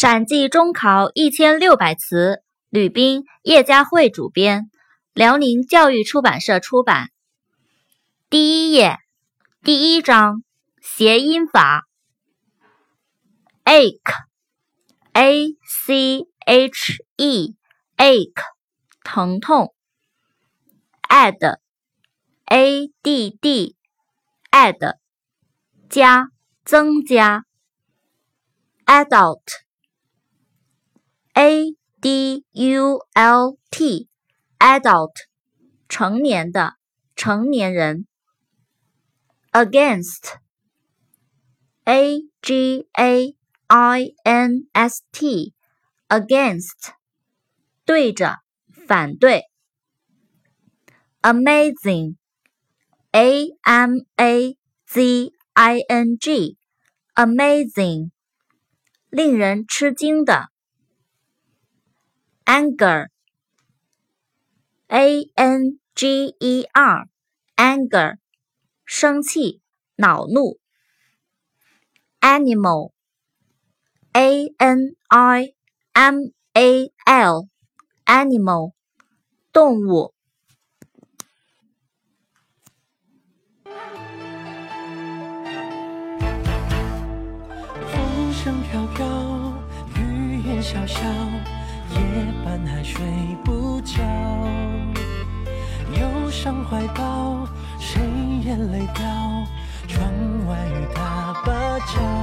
陕记中考一千六百词，吕斌、叶佳慧主编，辽宁教育出版社出版。第一页，第一章，谐音法。ache，a c h e，ache，疼痛。add，a d d，add，加，增加。adult。A D U L T，adult，成年的，成年人。Against，A G A I N S T，against，对着，反对。Amazing，A M A Z I N G，amazing，令人吃惊的。Anger, a n g e r, anger，生气、恼怒。animal, a n i m a l, animal，动物。风声飘飘，雨烟潇潇。夜半还睡不着，忧伤怀抱，谁眼泪掉？窗外雨打芭蕉。